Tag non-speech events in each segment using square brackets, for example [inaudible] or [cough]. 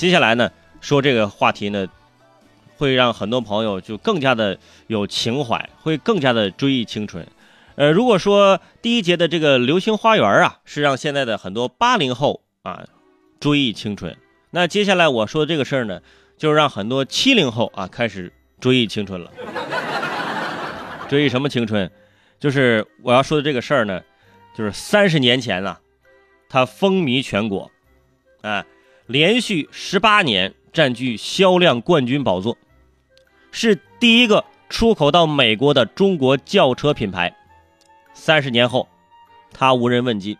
接下来呢，说这个话题呢，会让很多朋友就更加的有情怀，会更加的追忆青春。呃，如果说第一节的这个《流星花园》啊，是让现在的很多八零后啊追忆青春，那接下来我说的这个事儿呢，就是让很多七零后啊开始追忆青春了。追忆什么青春？就是我要说的这个事儿呢，就是三十年前啊，它风靡全国，啊，连续十八年占据销量冠军宝座，是第一个出口到美国的中国轿车品牌。三十年后，它无人问津，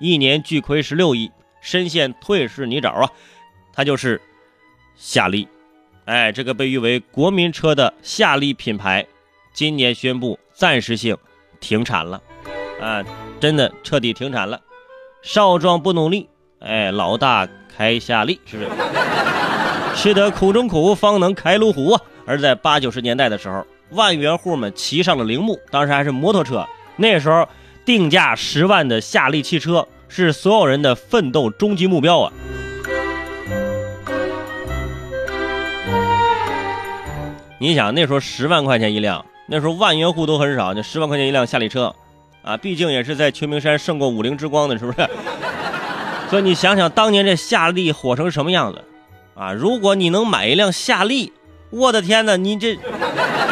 一年巨亏十六亿，深陷退市泥沼啊！它就是夏利，哎，这个被誉为国民车的夏利品牌，今年宣布。暂时性停产了，啊，真的彻底停产了。少壮不努力，哎，老大开夏利，是不是？吃得苦中苦，方能开路虎啊！而在八九十年代的时候，万元户们骑上了铃木，当时还是摩托车。那时候定价十万的夏利汽车是所有人的奋斗终极目标啊！你想那时候十万块钱一辆。那时候万元户都很少，就十万块钱一辆夏利车，啊，毕竟也是在秋名山胜过五菱之光的，是不是？所以你想想当年这夏利火成什么样子，啊，如果你能买一辆夏利，我的天哪，你这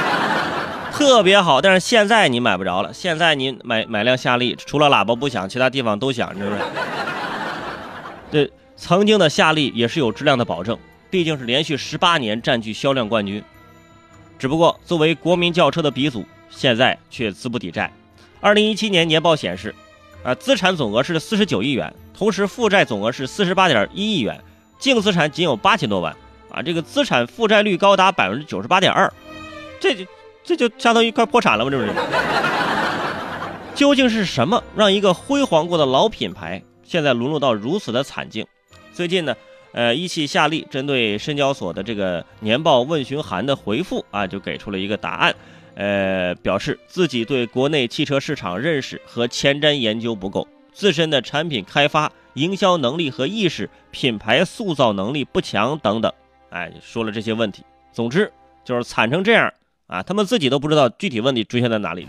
[laughs] 特别好。但是现在你买不着了，现在你买买辆夏利，除了喇叭不响，其他地方都响，是不是？[laughs] 对曾经的夏利也是有质量的保证，毕竟是连续十八年占据销量冠军。只不过，作为国民轿车的鼻祖，现在却资不抵债。二零一七年年报显示，啊，资产总额是四十九亿元，同时负债总额是四十八点一亿元，净资产仅有八千多万，啊，这个资产负债率高达百分之九十八点二，这就这就相当于快破产了吗？这不是？究竟是什么让一个辉煌过的老品牌现在沦落到如此的惨境？最近呢？呃，一汽夏利针对深交所的这个年报问询函的回复啊，就给出了一个答案，呃，表示自己对国内汽车市场认识和前瞻研究不够，自身的产品开发、营销能力和意识、品牌塑造能力不强等等，哎，说了这些问题。总之就是惨成这样啊，他们自己都不知道具体问题出现在哪里。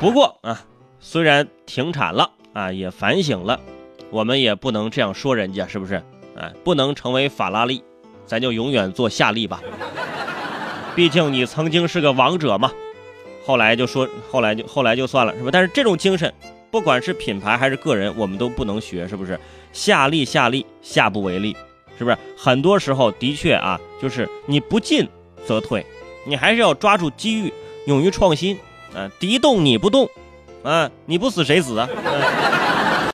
不过啊，虽然停产了啊，也反省了。我们也不能这样说人家，是不是？哎，不能成为法拉利，咱就永远做夏利吧。毕竟你曾经是个王者嘛。后来就说，后来就后来就算了，是吧？但是这种精神，不管是品牌还是个人，我们都不能学，是不是？下利下利，下不为例，是不是？很多时候的确啊，就是你不进则退，你还是要抓住机遇，勇于创新。啊，敌动你不动，啊，你不死谁死啊？[laughs]